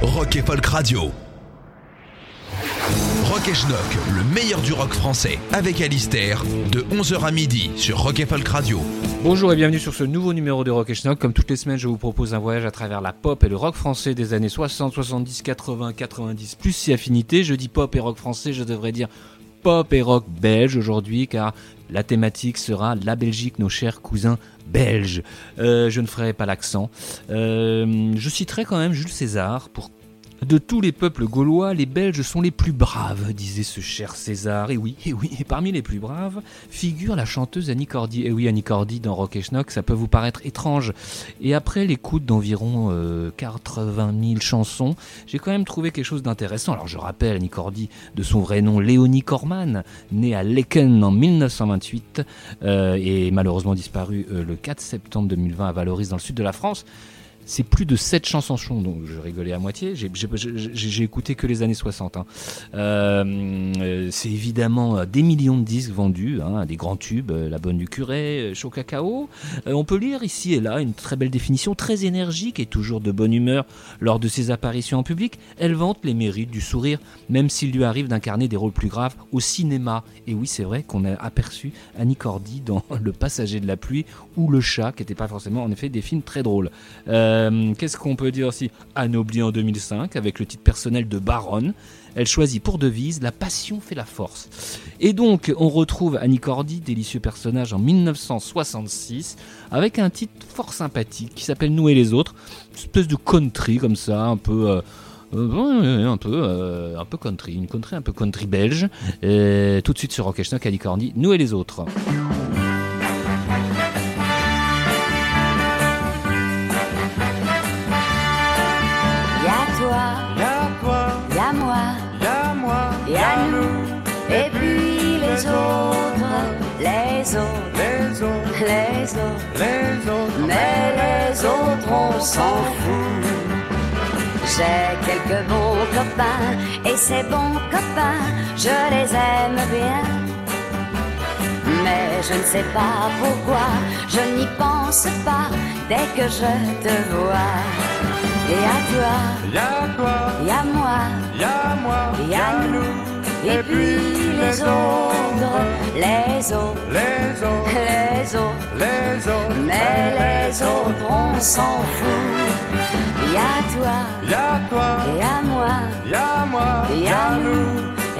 Rock et Folk Radio. Rock et Schnock, le meilleur du rock français, avec Alistair, de 11h à midi sur Rock et Folk Radio. Bonjour et bienvenue sur ce nouveau numéro de Rock et Schnock. Comme toutes les semaines, je vous propose un voyage à travers la pop et le rock français des années 60, 70, 80, 90, plus si affinité. Je dis pop et rock français, je devrais dire pop et rock belge aujourd'hui, car la thématique sera la Belgique, nos chers cousins belges. Euh, je ne ferai pas l'accent. Euh, je citerai quand même Jules César pour de tous les peuples gaulois, les Belges sont les plus braves, disait ce cher César. Et oui, et oui, et parmi les plus braves figure la chanteuse Annie Cordy. Et oui, Annie Cordy dans Rock et Schnock, ça peut vous paraître étrange. Et après l'écoute d'environ euh, 80 000 chansons, j'ai quand même trouvé quelque chose d'intéressant. Alors je rappelle Annie Cordy de son vrai nom Léonie Corman, née à Lecken en 1928 euh, et malheureusement disparue euh, le 4 septembre 2020 à Valoris dans le sud de la France. C'est plus de 7 chansons, donc je rigolais à moitié. J'ai- écouté que les années 60. hein. Euh, euh, c'est évidemment euh, des millions de disques vendus, hein, des grands tubes, La Bonne du Curé, Chaud Cacao. On peut lire ici et là une très belle définition, très énergique et toujours de bonne humeur lors de ses apparitions en public. Elle vante les mérites du sourire, même s'il lui arrive d'incarner des rôles plus graves au cinéma. Et oui, c'est vrai qu'on a aperçu Annie Cordy dans Le Passager de la pluie ou Le Chat, qui n'étaient pas forcément en effet des films très drôles. Qu'est-ce qu'on peut dire aussi Anobli en 2005 avec le titre personnel de Baronne. Elle choisit pour devise La passion fait la force. Et donc, on retrouve Annie Cordy, délicieux personnage en 1966, avec un titre fort sympathique qui s'appelle Nous et les autres. Une espèce de country comme ça, un peu. euh, euh, un peu, euh, un peu country, une country un peu country belge. Et tout de suite sur Rock et Schnock, Annie Cordy, Nous et les autres. On s'en fout. J'ai quelques bons copains, et ces bons copains, je les aime bien. Mais je ne sais pas pourquoi, je n'y pense pas dès que je te vois. Et à toi, Y'a toi, et à moi, y'a moi, et à nous, et puis les autres, les autres, les autres, les autres. les autres. Mais les autres, on s'en fout. Y'a toi Y'a toi, et à moi, y'a moi, à nous,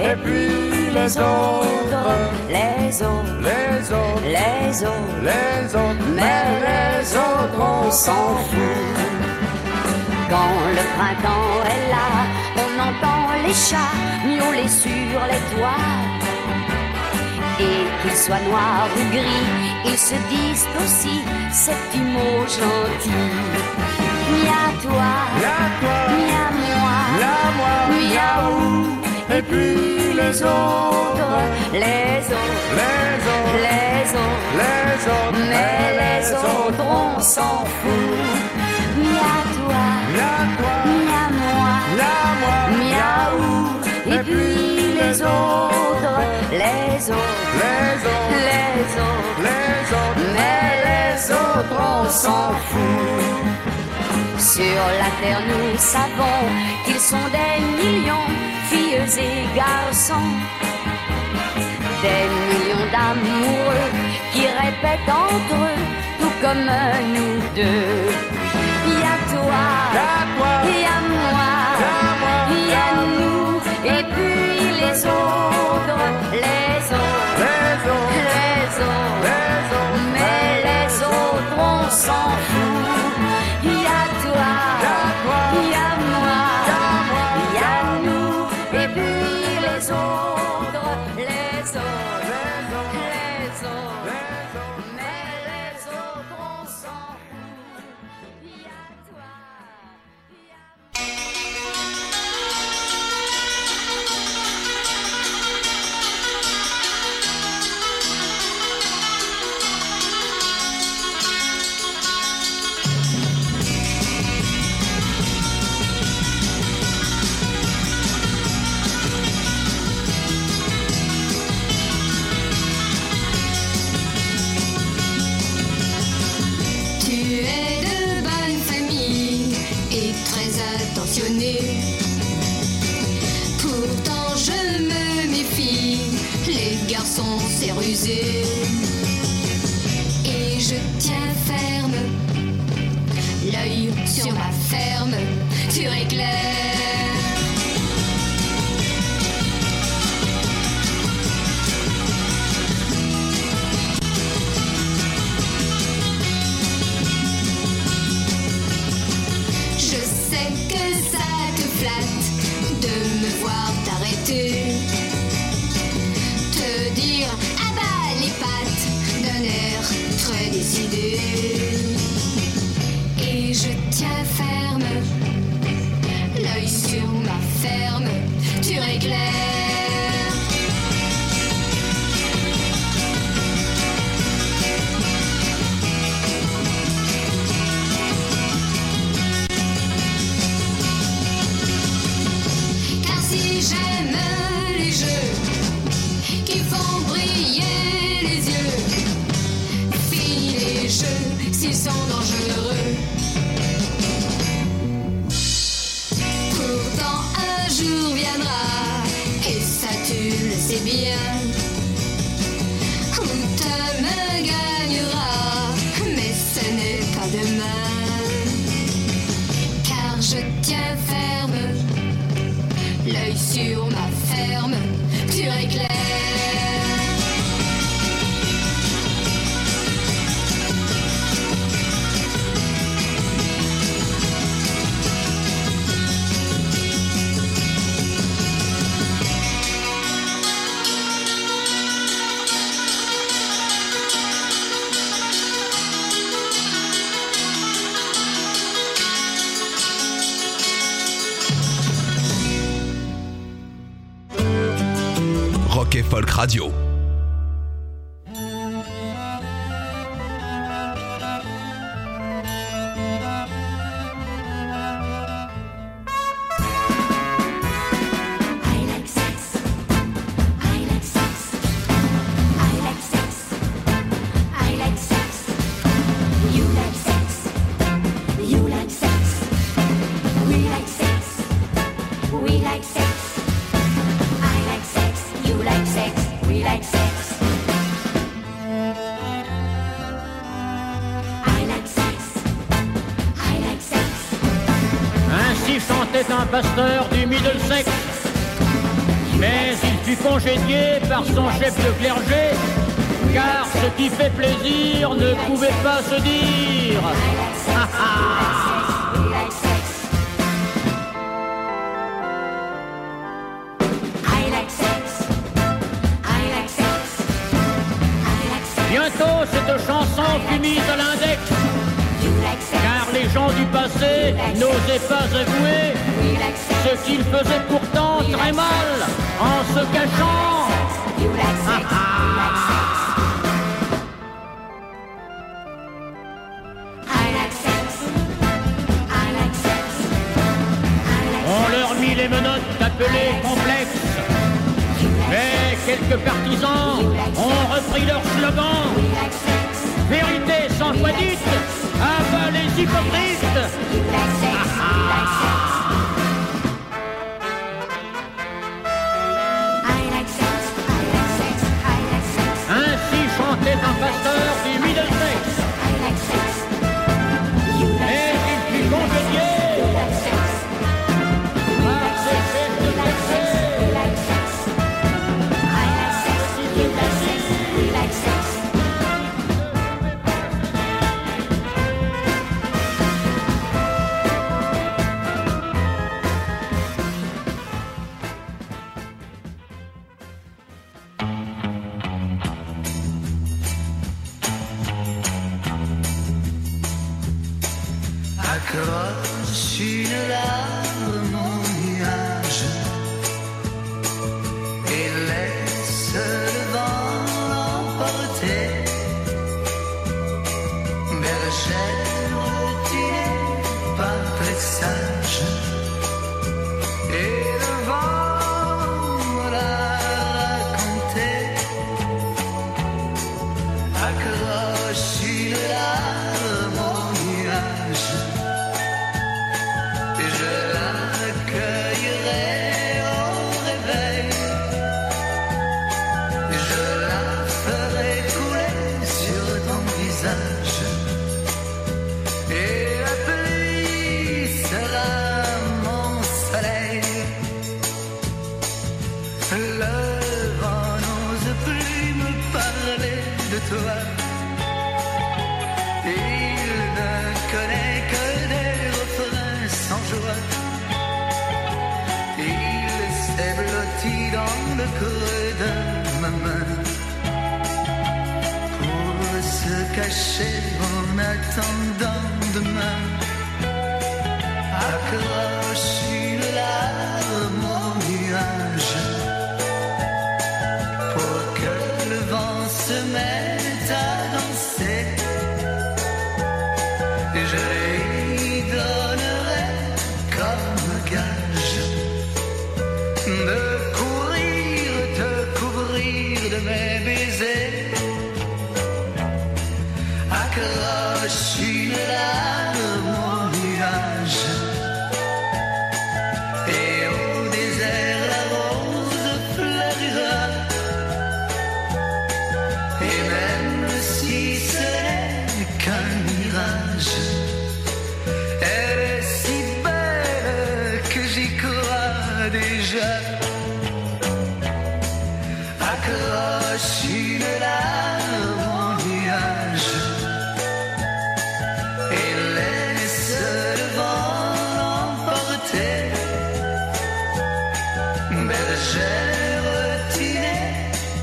et puis les autres, les autres, les autres, les autres. les autres. Mais les autres, on s'en fout. Quand le printemps est là, on entend les chats miauler sur les toits. Et qu'ils soient noirs ou gris, ils se disent aussi ces petits mots gentils. Mia toi, Y'a toi, mia moi, y'a moi, miaou. Et puis les autres, les autres, les autres, les autres. les autres. Mais les autres, on s'en fout. Mia toi, Y'a toi, mia moi, miaou. Et puis les autres, les autres, les autres, les autres. les autres. Mais les autres, on s'en fout. Sur la terre, nous savons qu'ils sont des millions, filles et garçons. Des millions d'amoureux qui répètent entre eux, tout comme nous deux. Y'a toi, Y'a toi, y'a les autres, les autres, les autres, Et je tiens ferme, l'œil sur ma ferme, tu réclames. était un pasteur du Middlesex. Mais il fut congédié par son chef de clergé, car ce qui fait plaisir ne pouvait pas se dire. Bientôt, cette chanson fut mise à l'index les gens du passé n'osaient pas avouer ce qu'ils faisaient pourtant très mal en se cachant. Ah, ah. On leur mit les menottes appelées complexes. Mais quelques partisans ont repris leur slogan vérité sans fois dite, un peu les hypocrites.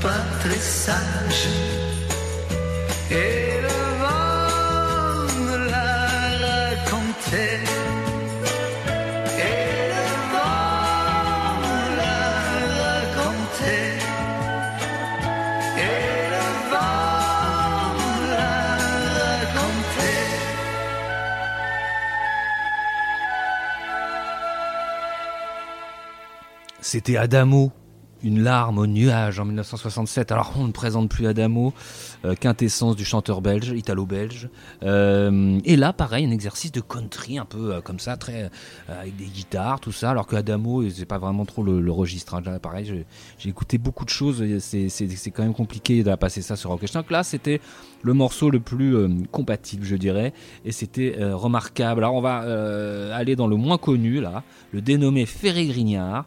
Pas très sage. Et le vent l'a raconté. Et le vent l'a raconté. Et le vent l'a raconté. C'était Adamo, une larme au nuage en 1967. Alors on ne présente plus Adamo, euh, quintessence du chanteur belge, italo-belge. Euh, et là, pareil, un exercice de country un peu euh, comme ça, très avec des guitares, tout ça. Alors que Adamo, c'est pas vraiment trop le, registre. hein. Pareil, j'ai- écouté beaucoup de choses. C'est quand même compliqué de passer ça sur Rock Donc là, c'était le morceau le plus compatible, je dirais, et c'était remarquable. Alors on va aller dans le moins connu là, le dénommé Ferré Grignard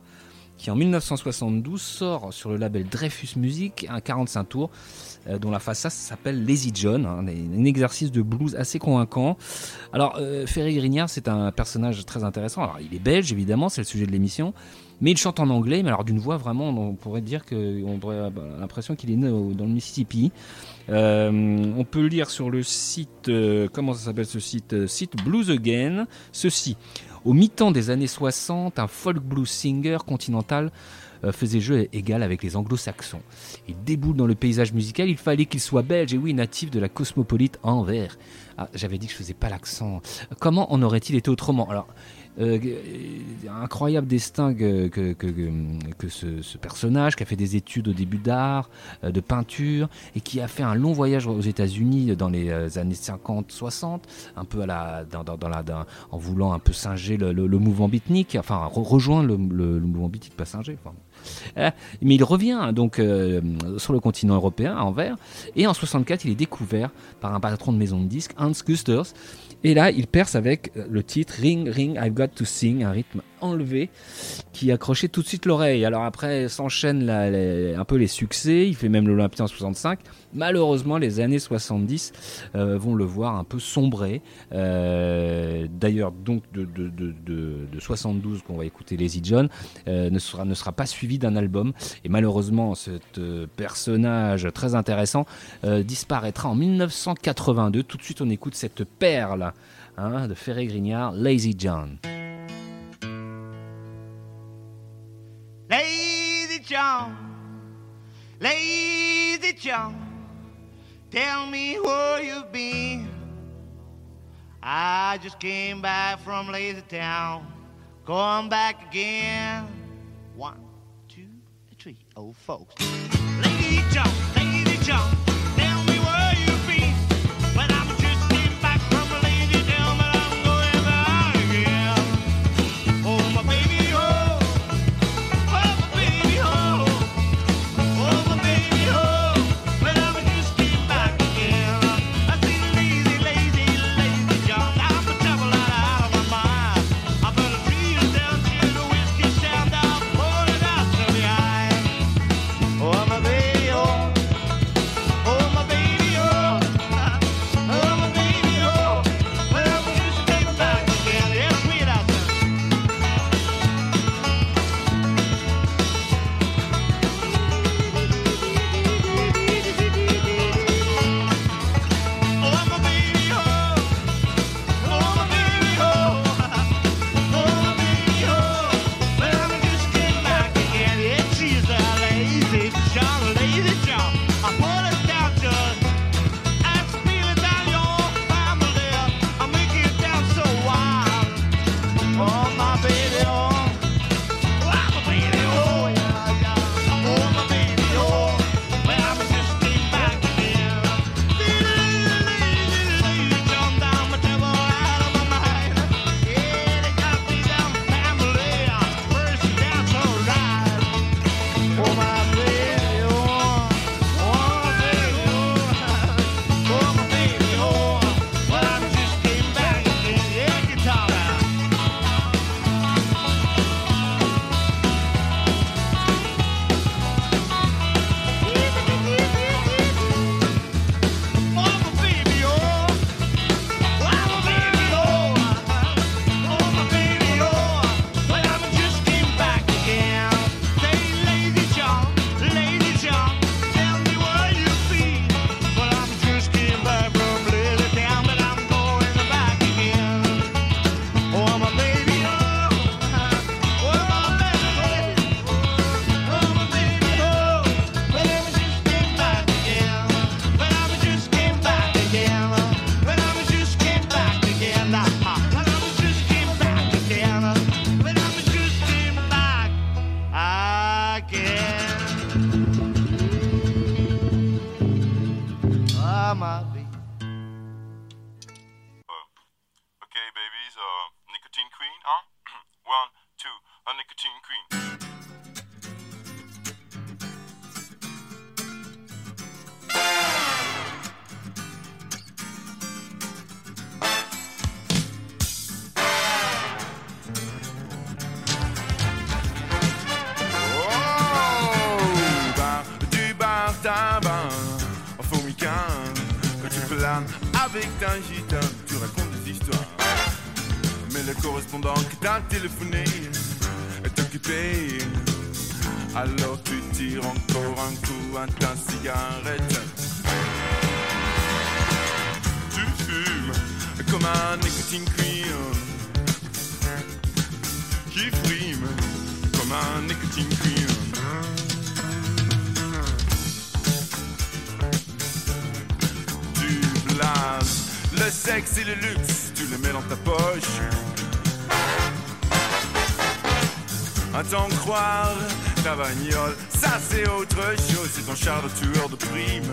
qui en 1972 sort sur le label Dreyfus Music un 45 tours euh, dont la A s'appelle Lazy John, hein, un exercice de blues assez convaincant. Alors euh, Ferry Grignard c'est un personnage très intéressant. Alors il est belge évidemment, c'est le sujet de l'émission, mais il chante en anglais, mais alors d'une voix vraiment, on pourrait dire que on aurait l'impression qu'il est né dans le Mississippi. Euh, on peut lire sur le site, euh, comment ça s'appelle ce site euh, Site Blues Again, ceci. Au mi-temps des années 60, un folk blues singer continental faisait jeu égal avec les anglo-saxons. Il déboule dans le paysage musical, il fallait qu'il soit belge, et oui, natif de la cosmopolite Anvers. Ah, J'avais dit que je faisais pas l'accent. Comment en aurait-il été autrement? Alors, euh, euh, incroyable destin que, que, que, ce, personnage qui a fait des études au début d'art, euh, de peinture, et qui a fait un long voyage aux États-Unis dans les euh, années 50-60, un peu à la, dans, dans- la, en voulant un peu singer le, mouvement beatnik, enfin re- rejoindre le, mouvement beatnik, pas singer. Mais il revient donc euh, sur le continent européen, à Anvers, et en 64, il est découvert par un patron de maison de disques, Hans Gusters, et là, il perce avec euh, le titre Ring, Ring, I've Got to Sing, un rythme enlevé qui accrochait tout de suite l'oreille. Alors après, s'enchaînent un peu les succès. Il fait même l'Olympia en 65. Malheureusement, les années 70 euh, vont le voir un peu sombrer. Euh, D'ailleurs, donc de, de, de, de- de 72 qu'on va écouter Lazy John euh, ne sera pas suivi d'un album. Et malheureusement, ce personnage très intéressant disparaîtra en 1982. Tout de suite, on écoute cette perle hein, de Ferré Grignard, Lazy John. Lazy John, Lazy John, tell me where you've been. I just came back from Lazy Town, going back again. One, two, three, oh folks. Lazy John, Alors tu tires encore un coup à ta cigarette. Tu fumes comme un nicotine queen Qui frime comme un nicotine queen le sexe et le luxe, tu le mets dans ta poche. À t'en croire, ça c'est autre chose, c'est ton char de tueur de primes.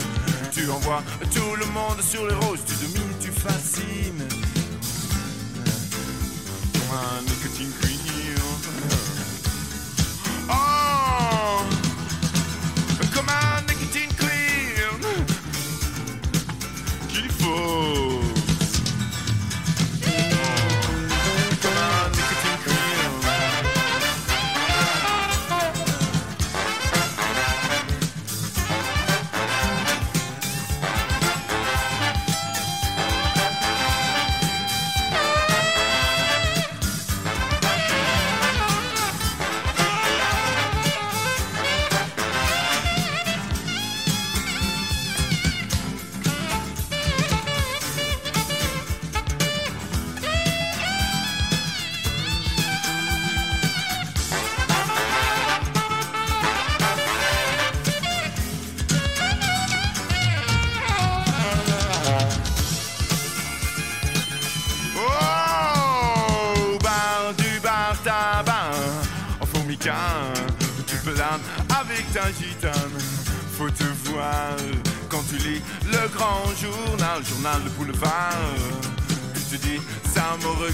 Tu envoies tout le monde sur les roses, tu domines, tu fascines.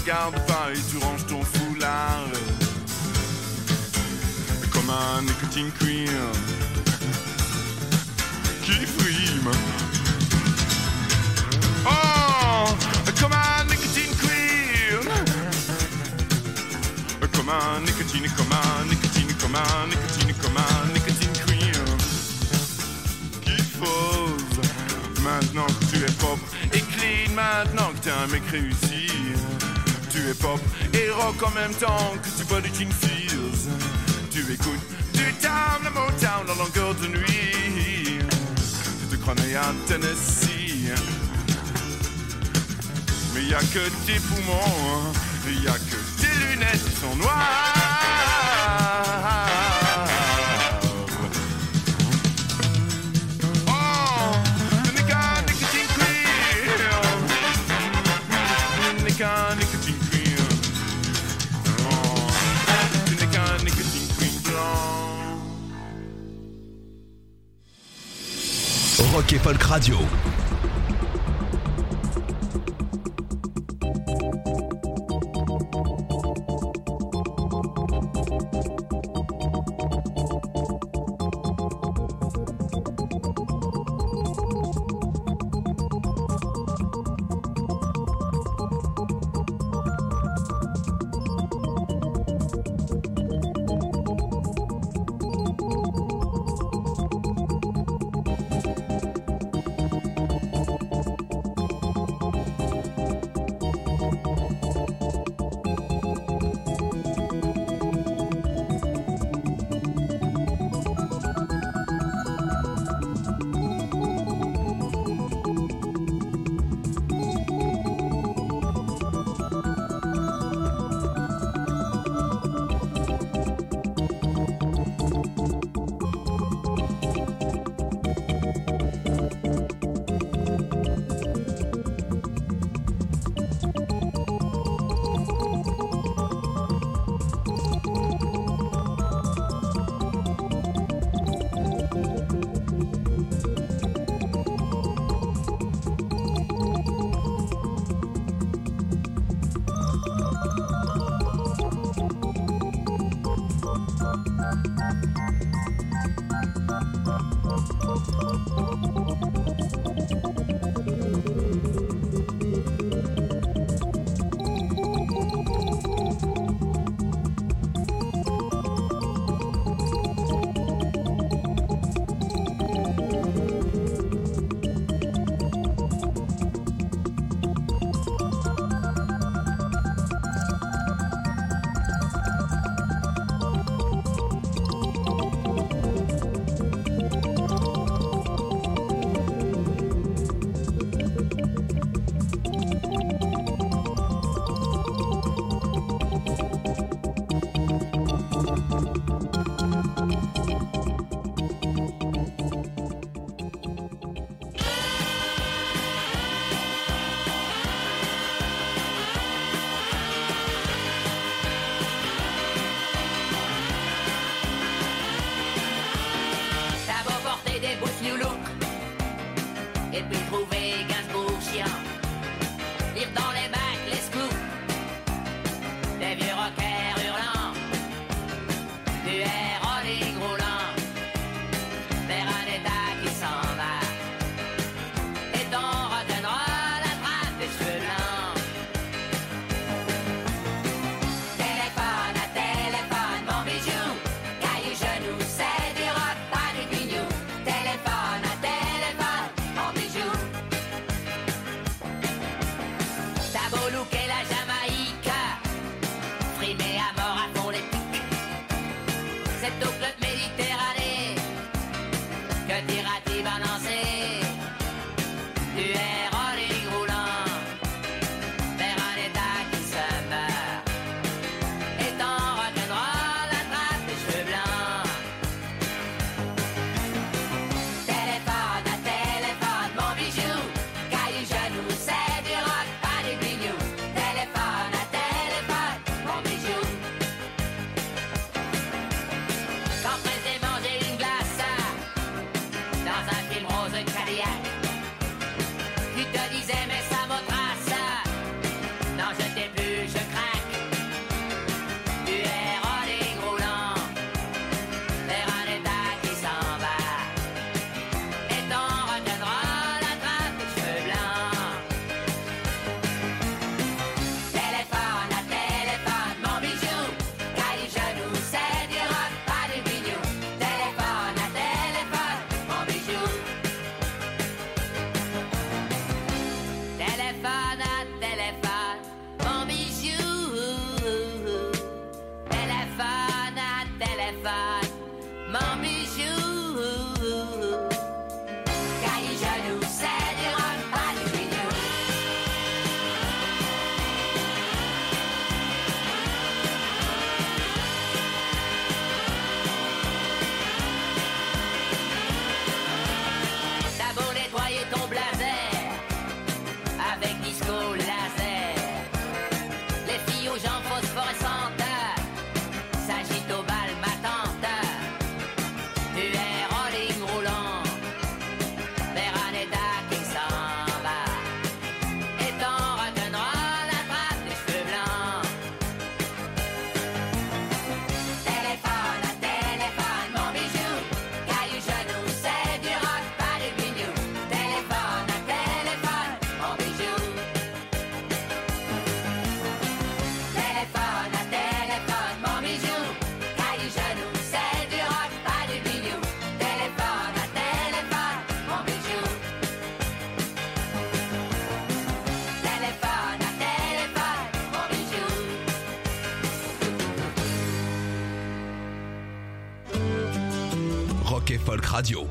Ça me regarde pas et tu ranges ton foulard. Comme un nicotine queen qui frime. Oh, comme un nicotine queen. Comme un nicotine, comme un nicotine, comme un nicotine, comme un nicotine queen. Qui pose maintenant que tu es propre et clean, maintenant que t'es un mec réussi. Es pop et rock en même temps que tu bois du fizz. Tu écoutes du town, le Motown en longueur de nuit. Tu te crois à Tennessee. Mais y a que tes poumons, y a que tes lunettes sont noires. Folk Radio. la mort à fond les pics. Cette eau Folk Radio.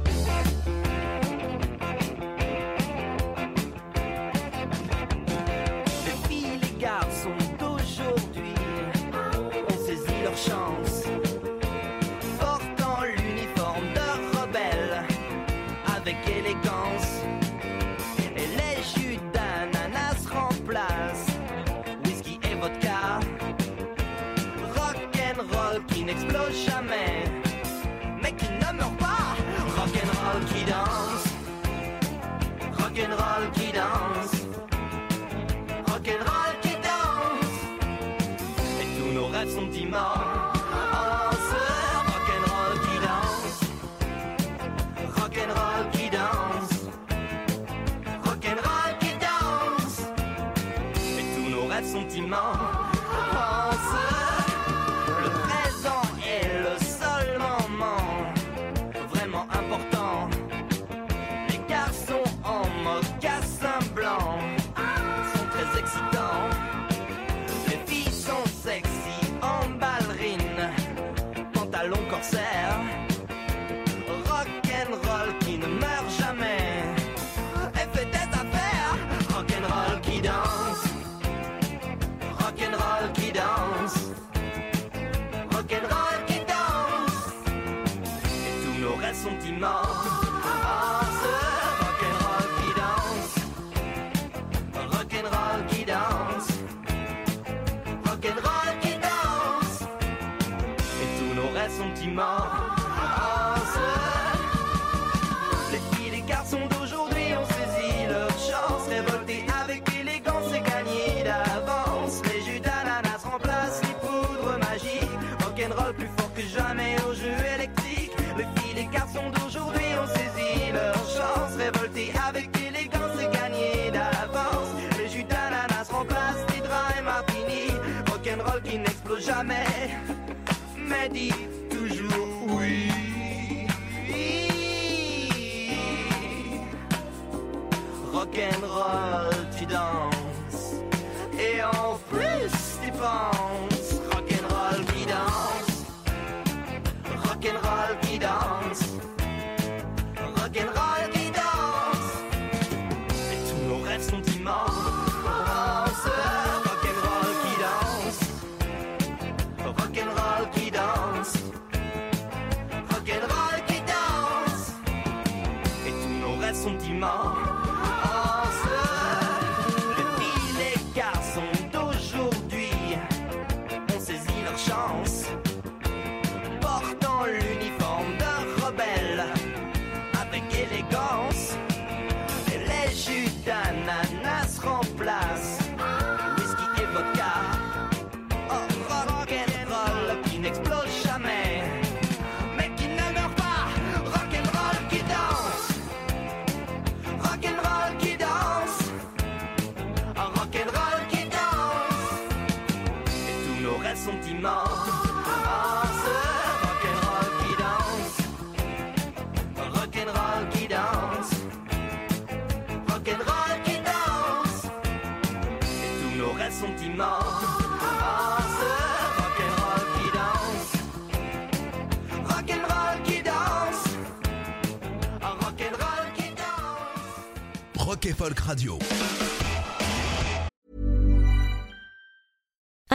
Jamais. Mais dit toujours oui. Rock'n'roll, tu danses. Sont immenses. Rock'n'roll qui danse. Rock'n'roll qui danse. Oh, rock'n'roll qui danse. Rock et Folk Radio.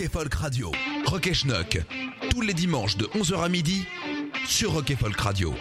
Rock et Folk Radio. Rock et Schnock. Tous les dimanches de 11h à midi sur Rock et Folk Radio.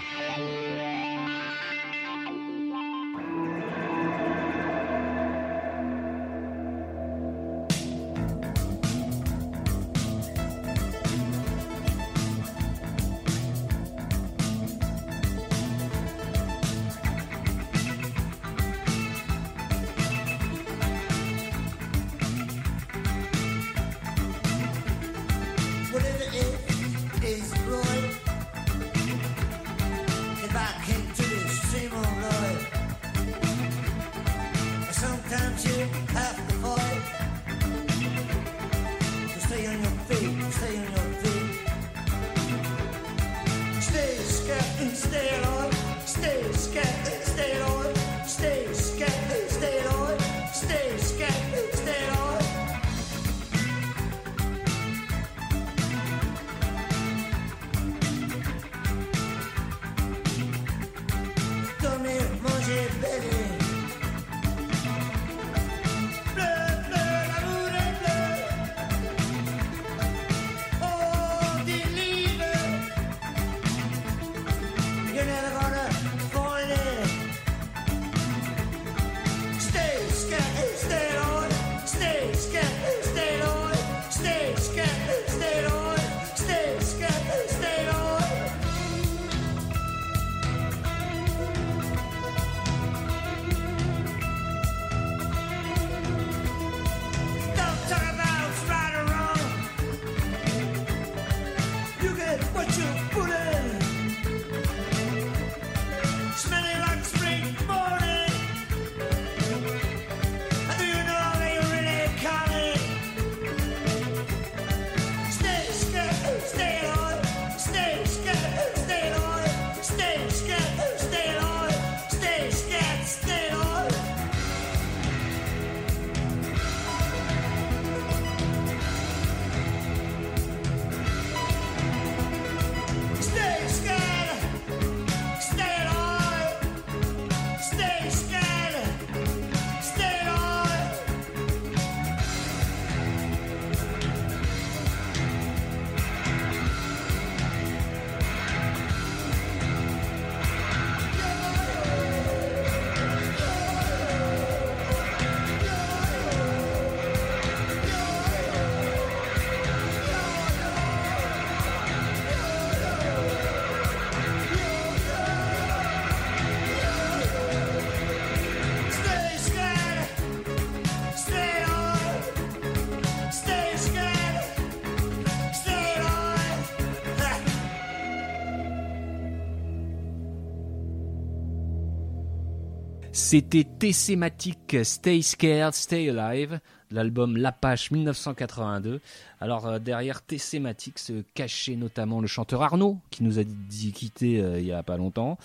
C'était Tessematic Stay Scared, Stay Alive, l'album L'Apache 1982. Alors euh, derrière Tessematic se cachait notamment le chanteur Arnaud, qui nous a dit quitter euh, il y a pas longtemps.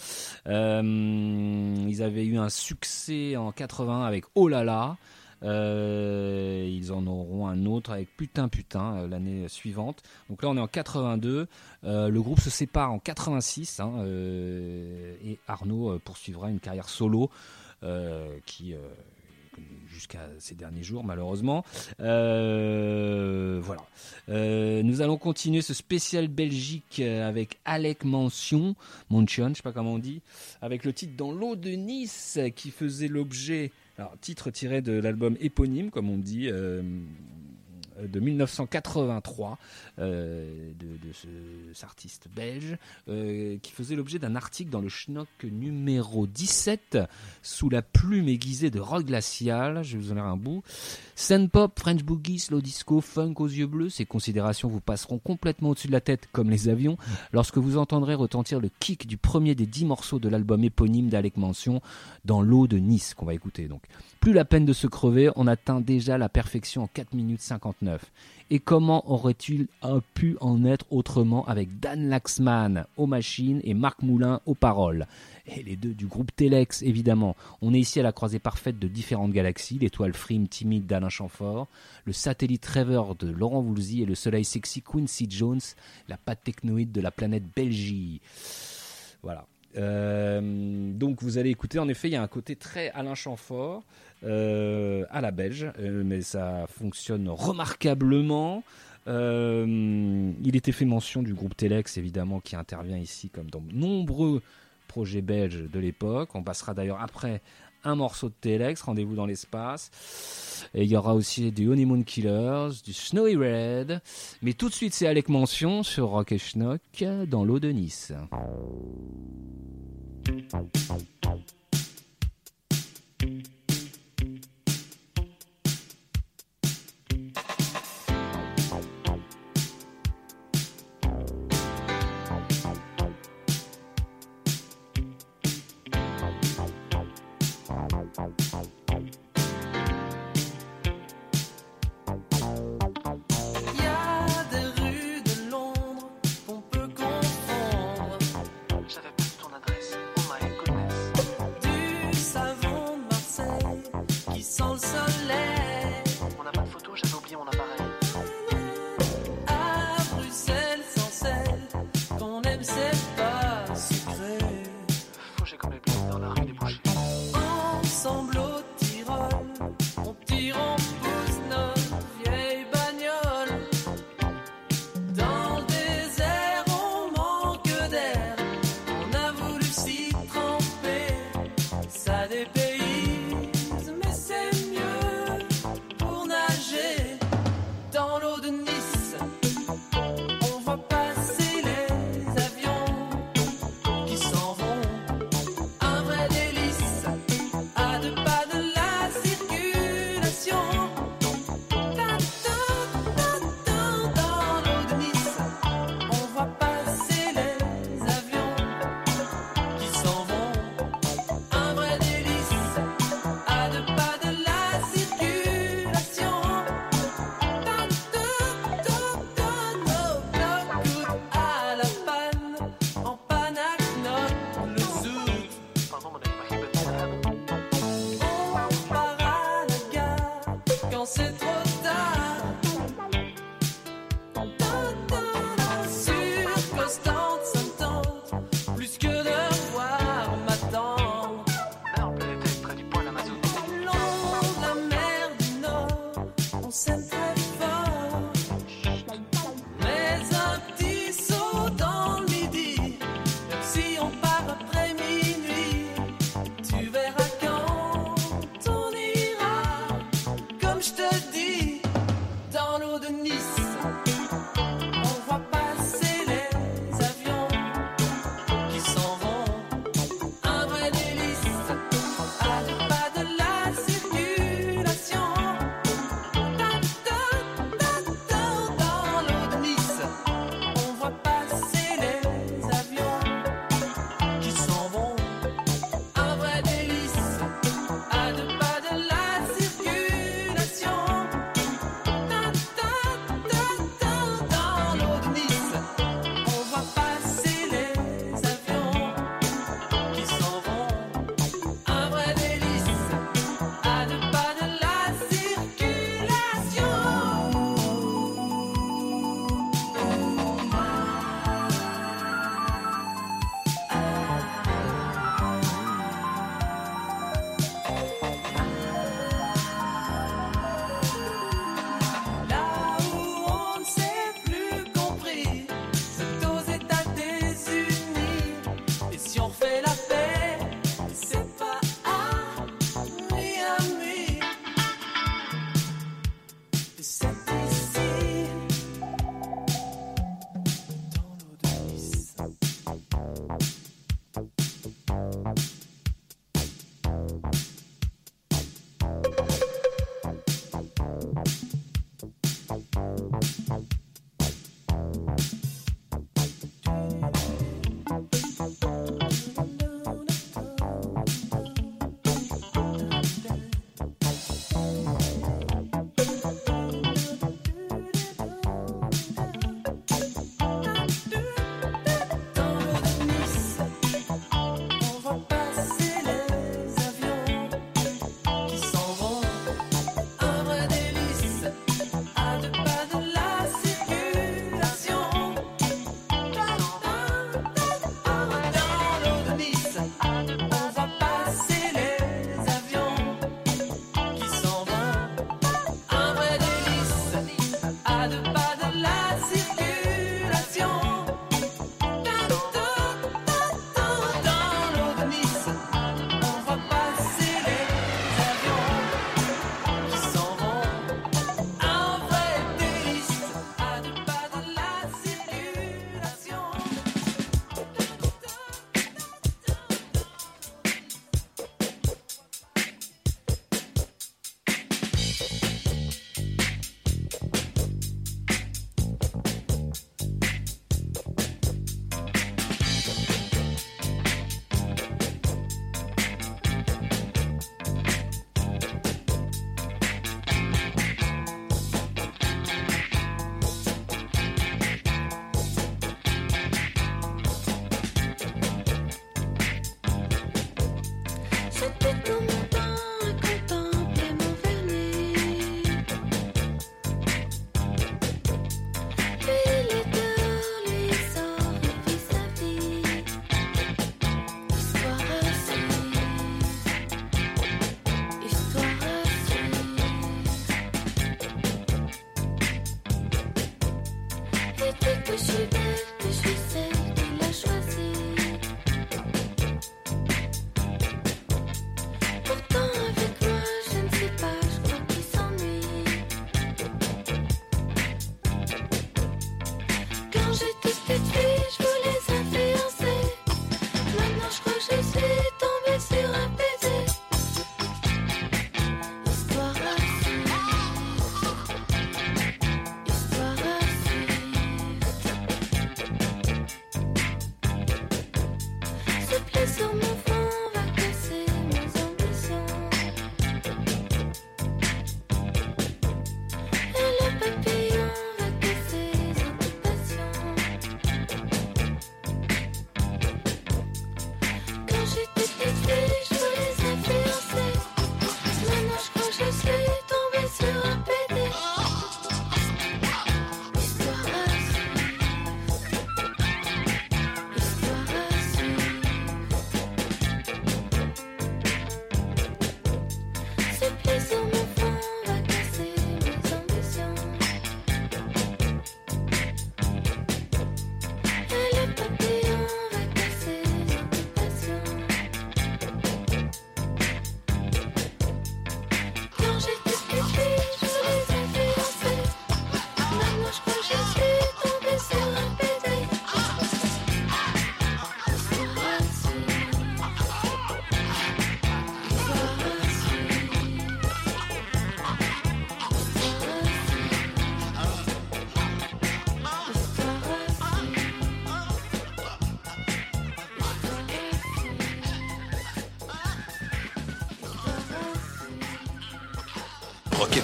Euh, ils avaient eu un succès en 80 avec Oh là là. Ils en auront un autre avec Putain Putain l'année suivante. Donc là on est en 82. Euh, le groupe se sépare en 86 hein, et Arnaud poursuivra une carrière solo qui euh, jusqu'à ces derniers jours malheureusement. Euh, voilà. Euh, nous allons continuer ce spécial Belgique euh, avec Alec Mention, Mention, je sais pas comment on dit, avec le titre Dans l'eau de Nice qui faisait l'objet, alors titre tiré de l'album éponyme comme on dit. euh, de 1983 euh, de, ce, cet artiste belge euh, qui faisait l'objet d'un article dans le Schnock numéro 17 sous la plume aiguisée de rock glacial. Je vais vous en lire un bout. Sun pop, French boogie, slow disco, funk aux yeux bleus, ces considérations vous passeront complètement au-dessus de la tête comme les avions lorsque vous entendrez retentir le kick du premier des dix morceaux de l'album éponyme d'Alec Mention dans l'eau de Nice qu'on va écouter donc. Plus la peine de se crever, on atteint déjà la perfection en 4 minutes 59. Et comment aurait-il pu en être autrement avec Dan Laxman aux machines et Marc Moulin aux paroles? Et les deux du groupe Telex, évidemment. On est ici à la croisée parfaite de différentes galaxies, l'étoile frime timide d'Alain Chamfort, le satellite rêveur de Laurent Voulzy et le soleil sexy Quincy Jones, la patte technoïde de la planète Belgie. Voilà. Euh, donc vous allez écouter, en effet, il y a un côté très Alain Chamfort à la belge, euh, mais ça fonctionne remarquablement. Euh, il était fait mention du groupe Telex, évidemment, qui intervient ici comme dans nombreux projets belges de l'époque. On passera d'ailleurs après un morceau de Telex, Rendez-vous dans l'espace. Et il y aura aussi du Honeymoon Killers, du Snowy Red. Mais tout de suite, c'est Alec Mention sur Rock et Schnock dans l'eau de Nice.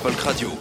Folk Radio.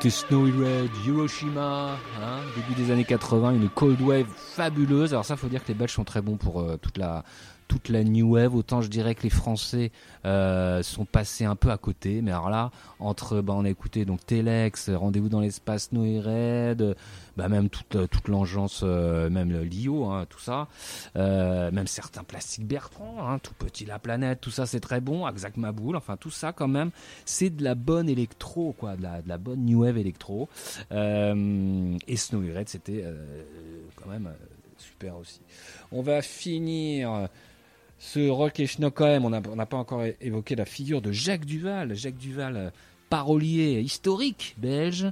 C'était Snowy Red, Hiroshima, hein, début des années 80, une cold wave fabuleuse. Alors ça, faut dire que les Belges sont très bons pour euh, toute la toute la new wave. Autant je dirais que les Français euh, sont passés un peu à côté. Mais alors là, entre, bah, on a écouté donc Telex, Rendez-vous dans l'espace, Snowy Red, bah, même toute euh, toute l'engeance, euh, même Lio, hein, tout ça, euh, même certains plastiques Bertrand, hein, tout petit la planète, tout ça c'est très bon. Axac Maboul, enfin tout ça quand même, c'est de la bonne électro, quoi, de la, de la bonne new wave électro. Euh, et Snowy Red, c'était euh, quand même super aussi. On va finir ce rock et schnock quand même. On n'a pas encore évoqué la figure de Jacques Duval. Jacques Duval, euh, parolier historique belge,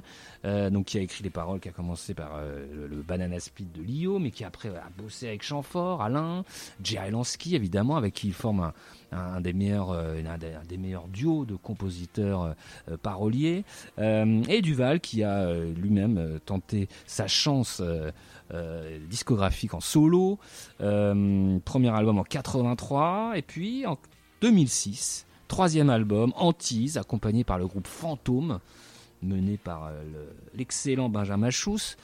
euh, donc qui a écrit les paroles, qui a commencé par euh, le, Banana Split de Lio, mais qui après a bossé avec Chamfort, Alain, Jerry Lansky évidemment, avec qui il forme un, des meilleurs, euh, un des, meilleurs duos de compositeurs paroliers, et Duval qui a lui-même tenté sa chance discographique en solo, premier album en 83, et puis en 2006, troisième album, Antise, accompagné par le groupe Fantôme, mené par euh, le- l'excellent Benjamin Schuss,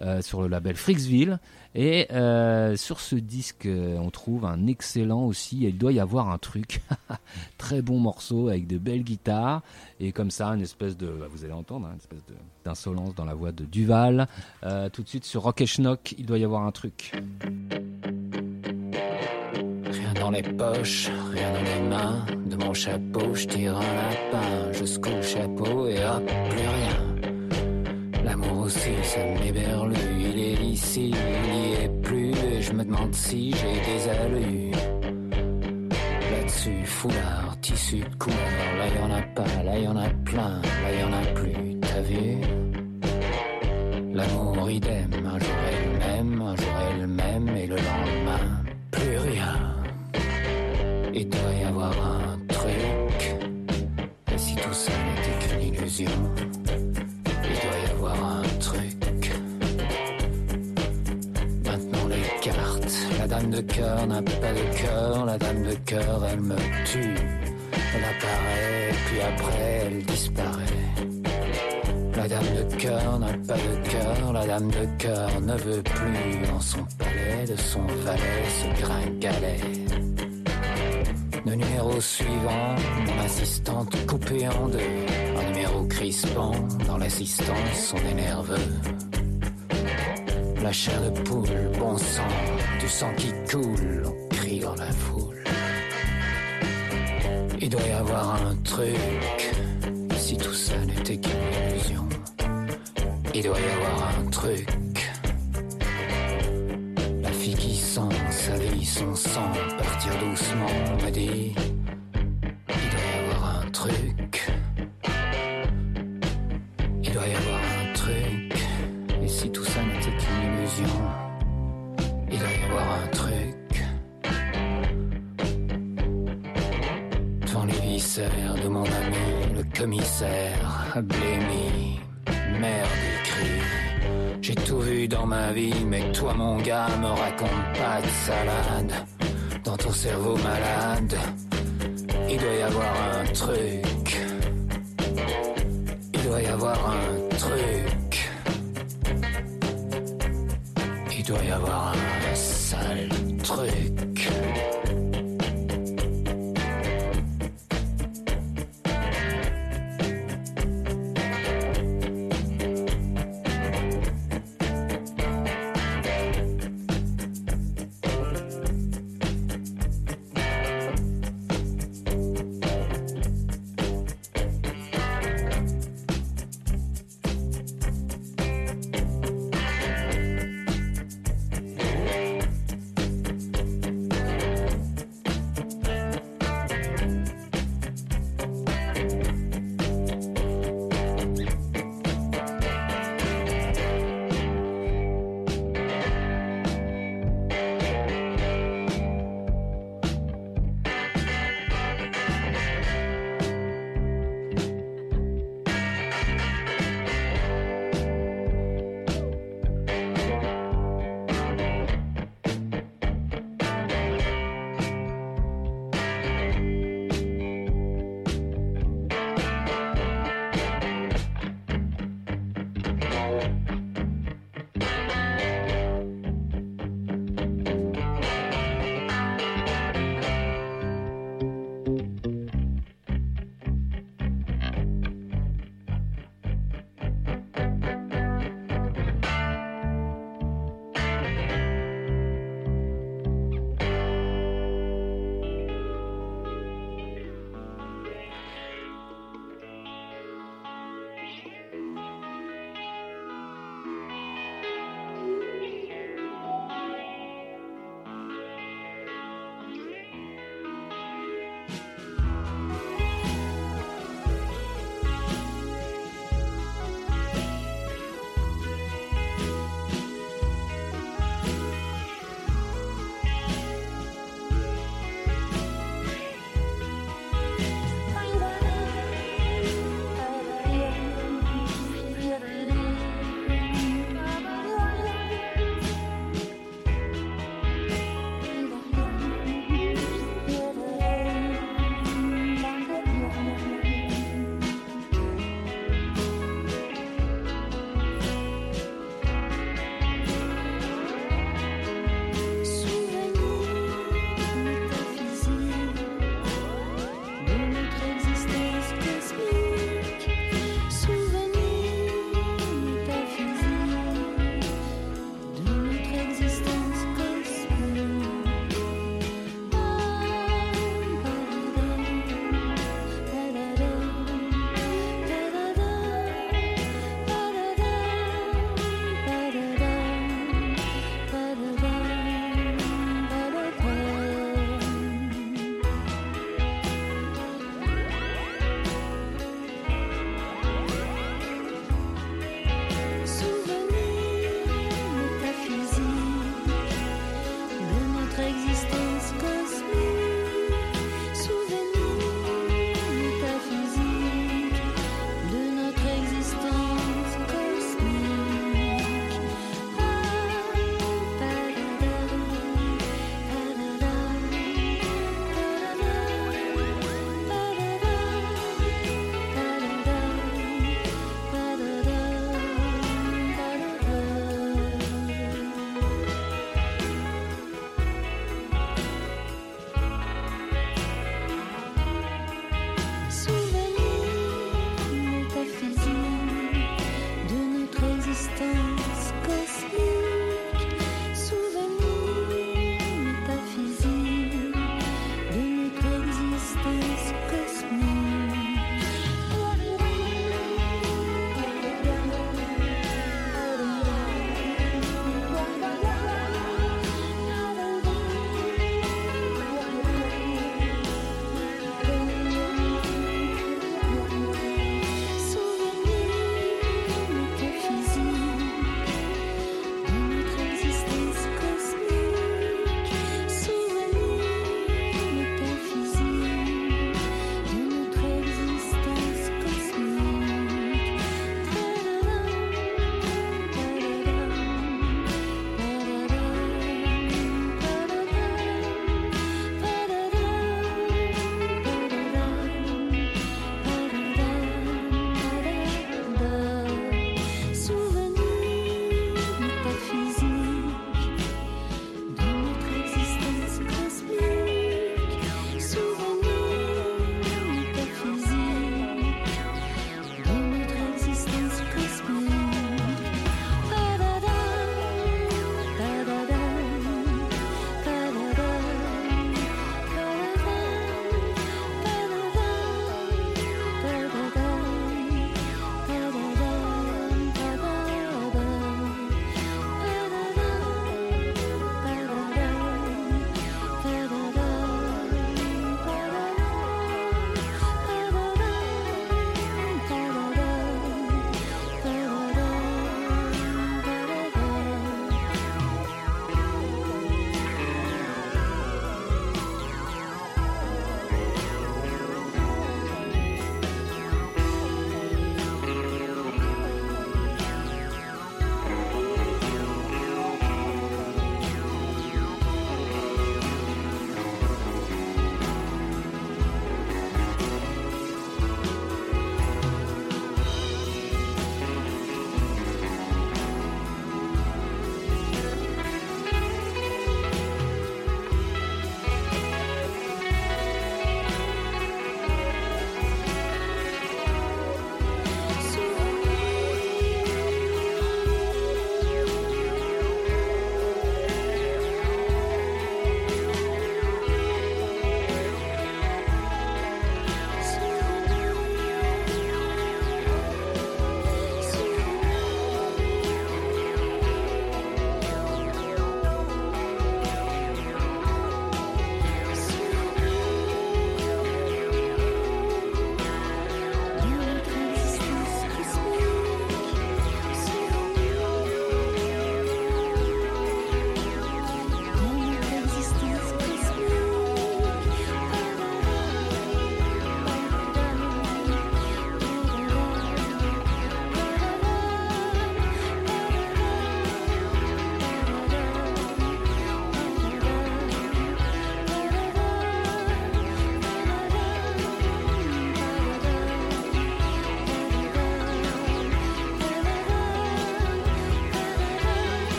euh, sur le label Fricksville. Et euh, sur ce disque, on trouve un excellent aussi, il doit y avoir un truc, très bon morceau avec de belles guitares, et comme ça, une espèce de, bah, vous allez entendre, hein, une espèce d'insolence dans la voix de Duval. Tout de suite sur Rock et Schnock, il doit y avoir un truc. Dans les poches, rien dans les mains. De mon chapeau, je tire un lapin jusqu'au chapeau et hop, plus rien. L'amour aussi, ça m'éberlue. Il est ici, il y est plus. Et je me demande si j'ai des allures. Là-dessus, foulard, tissu de couleur. Là, y en a pas, là, y en a plein. Là, y en a plus, t'as vu? L'amour idem, un jour est le même, un jour Il doit y avoir un truc. Si tout ça n'était qu'une illusion, il doit y avoir un truc. Maintenant les cartes, la dame de cœur n'a pas de cœur, la dame de cœur elle me tue. Elle apparaît, puis après elle disparaît. La dame de cœur n'a pas de cœur, la dame de cœur ne veut plus dans son palais, de son valet se gringalet. Le numéro suivant, mon assistante coupée en deux. Un numéro crispant, dans l'assistance, on est nerveux. La chair de poule, bon sang, du sang qui coule, on crie dans la foule. Il doit y avoir un truc, si tout ça n'était qu'une illusion. Il doit y avoir un truc. La fille qui sent sa vie, son sang doucement me dit Il doit y avoir un truc. Il doit y avoir un truc. Et si tout ça n'était qu'une illusion, il doit y avoir un truc. Devant les viscères de mon ami, le commissaire a blémi. Merde, il. J'ai tout vu dans ma vie, mais toi, mon gars, me raconte pas de salade. Dans ton cerveau malade, il doit y avoir un truc. Il doit y avoir un truc. Il doit y avoir un sale truc.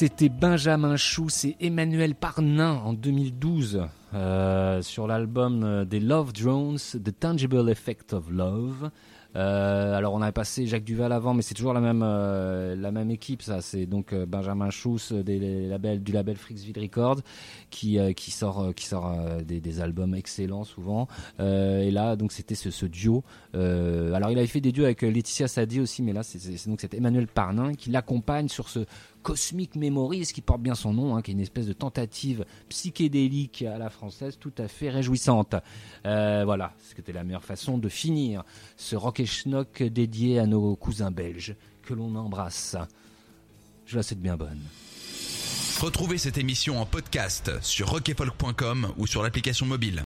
C'était Benjamin Schouss et Emmanuel Parnin en 2012 euh, sur l'album euh, des Love Drones, The Tangible Effect of Love. Euh, alors on avait passé Jacques Duval avant, mais c'est toujours la même la même équipe. Ça, c'est donc Benjamin Schouss des labels du label Freaksville Records qui qui sort qui sort des, albums excellents souvent. Et là donc c'était ce, ce duo. Alors il avait fait des duos avec Laetitia Sadi aussi, mais là c'est c'est- c'est donc c'est Emmanuel Parnin qui l'accompagne sur ce Cosmic Memories qui porte bien son nom, hein, qui est une espèce de tentative psychédélique à la française tout à fait réjouissante. Euh, voilà, c'était la meilleure façon de finir ce rock et schnock dédié à nos cousins belges que l'on embrasse. Je la sais bien bonne. Retrouvez cette émission en podcast sur rockefolk.com ou sur l'application mobile.